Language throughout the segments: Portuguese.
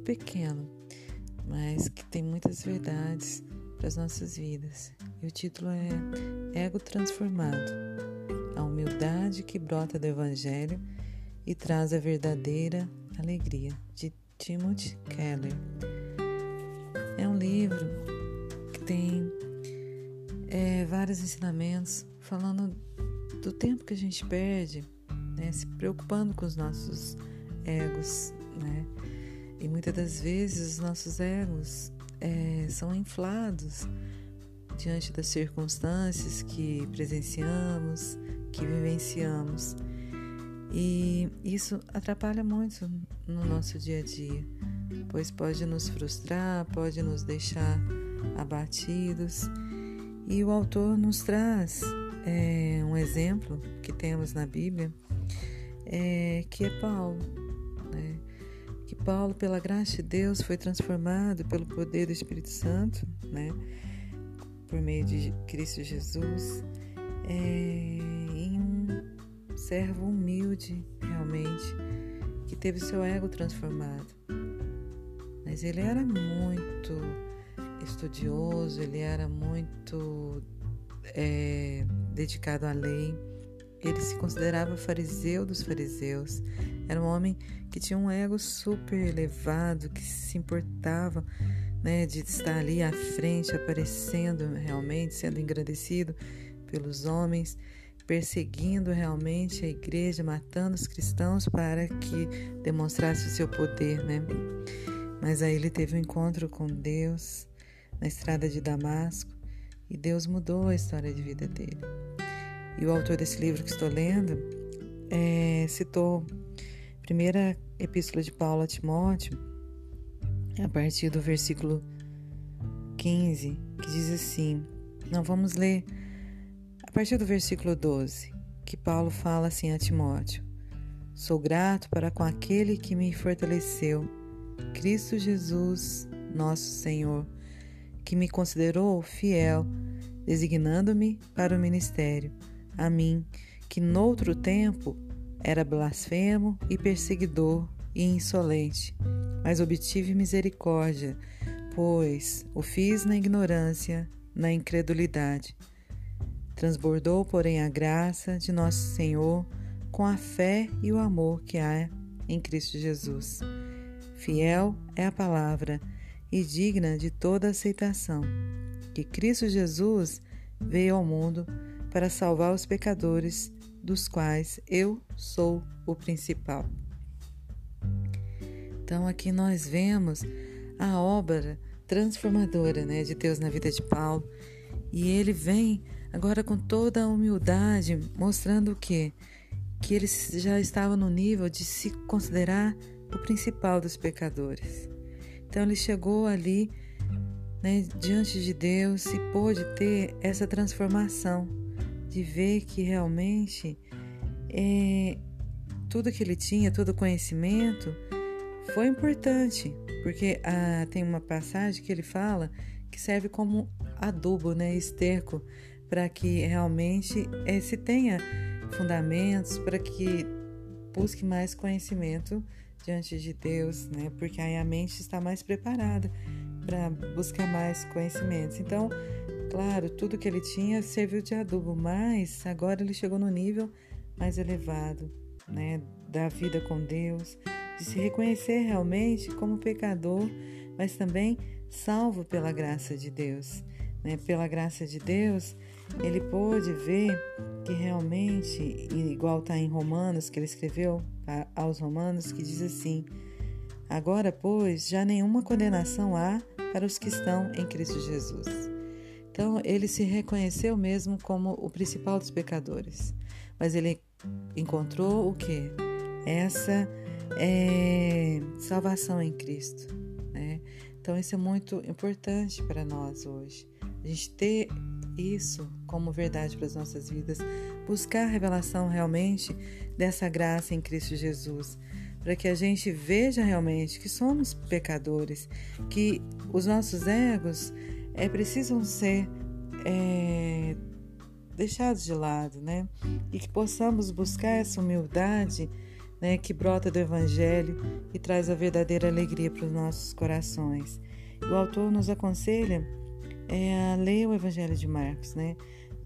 pequeno, mas que tem muitas verdades para as nossas vidas. E o título é Ego Transformado a humildade que brota do Evangelho e traz a verdadeira alegria, de Timothy Keller. É um livro que tem é, vários ensinamentos falando do tempo que a gente perde né, se preocupando com os nossos egos, né? E muitas das vezes os nossos egos é, são inflados diante das circunstâncias que presenciamos, que vivenciamos. E isso atrapalha muito no nosso dia a dia, pois pode nos frustrar, pode nos deixar abatidos. E o autor nos traz é, um exemplo que temos na Bíblia, é, que é Paulo. Que Paulo, pela graça de Deus, foi transformado pelo poder do Espírito Santo, né? por meio de Cristo Jesus, é, em um servo humilde, realmente, que teve seu ego transformado. Mas ele era muito estudioso, ele era muito é, dedicado à lei. Ele se considerava fariseu dos fariseus. Era um homem que tinha um ego super elevado, que se importava né, de estar ali à frente, aparecendo realmente, sendo engrandecido pelos homens, perseguindo realmente a igreja, matando os cristãos para que demonstrasse o seu poder, né? Mas aí ele teve um encontro com Deus na estrada de Damasco e Deus mudou a história de vida dele. E o autor desse livro que estou lendo é, citou a primeira epístola de Paulo a Timóteo, a partir do versículo 15, que diz assim: Não vamos ler a partir do versículo 12, que Paulo fala assim a Timóteo: Sou grato para com aquele que me fortaleceu, Cristo Jesus, nosso Senhor que me considerou fiel, designando-me para o ministério, a mim, que noutro tempo era blasfemo e perseguidor e insolente, mas obtive misericórdia, pois o fiz na ignorância, na incredulidade. Transbordou, porém, a graça de nosso Senhor com a fé e o amor que há em Cristo Jesus. Fiel é a palavra e digna de toda aceitação, que Cristo Jesus veio ao mundo para salvar os pecadores, dos quais eu sou o principal. Então aqui nós vemos a obra transformadora né, de Deus na vida de Paulo e ele vem agora com toda a humildade, mostrando o que? Que ele já estava no nível de se considerar o principal dos pecadores. Então ele chegou ali né, diante de Deus e pôde ter essa transformação de ver que realmente é, tudo que ele tinha, todo o conhecimento foi importante, porque ah, tem uma passagem que ele fala que serve como adubo, né, esterco, para que realmente é, se tenha fundamentos, para que busque mais conhecimento diante de Deus, né? Porque aí a mente está mais preparada para buscar mais conhecimentos. Então, claro, tudo que ele tinha serviu de adubo, mas agora ele chegou no nível mais elevado, né? Da vida com Deus, de se reconhecer realmente como pecador, mas também salvo pela graça de Deus. Né? Pela graça de Deus, ele pôde ver que realmente, igual está em Romanos, que ele escreveu aos Romanos, que diz assim: Agora, pois, já nenhuma condenação há para os que estão em Cristo Jesus. Então, ele se reconheceu mesmo como o principal dos pecadores, mas ele encontrou o que? Essa é, salvação em Cristo. Né? Então, isso é muito importante para nós hoje. A gente ter isso como verdade para as nossas vidas, buscar a revelação realmente dessa graça em Cristo Jesus, para que a gente veja realmente que somos pecadores, que os nossos egos é, precisam ser é, deixados de lado, né? E que possamos buscar essa humildade né, que brota do Evangelho e traz a verdadeira alegria para os nossos corações. O autor nos aconselha é, a ler o Evangelho de Marcos, né?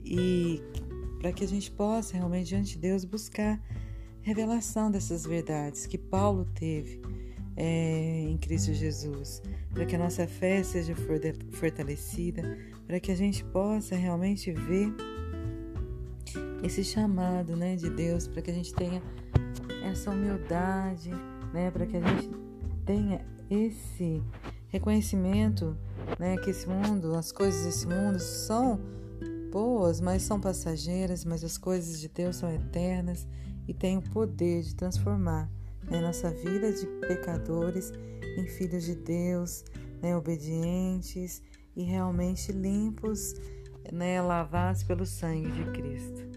E para que a gente possa realmente diante de Deus buscar revelação dessas verdades que Paulo teve é, em Cristo Jesus, para que a nossa fé seja fortalecida, para que a gente possa realmente ver esse chamado né, de Deus, para que a gente tenha essa humildade, né, para que a gente tenha esse reconhecimento né, que esse mundo, as coisas desse mundo são boas, mas são passageiras, mas as coisas de Deus são eternas e têm o poder de transformar né, nossa vida de pecadores em filhos de Deus, né, obedientes e realmente limpos, né, lavados pelo sangue de Cristo.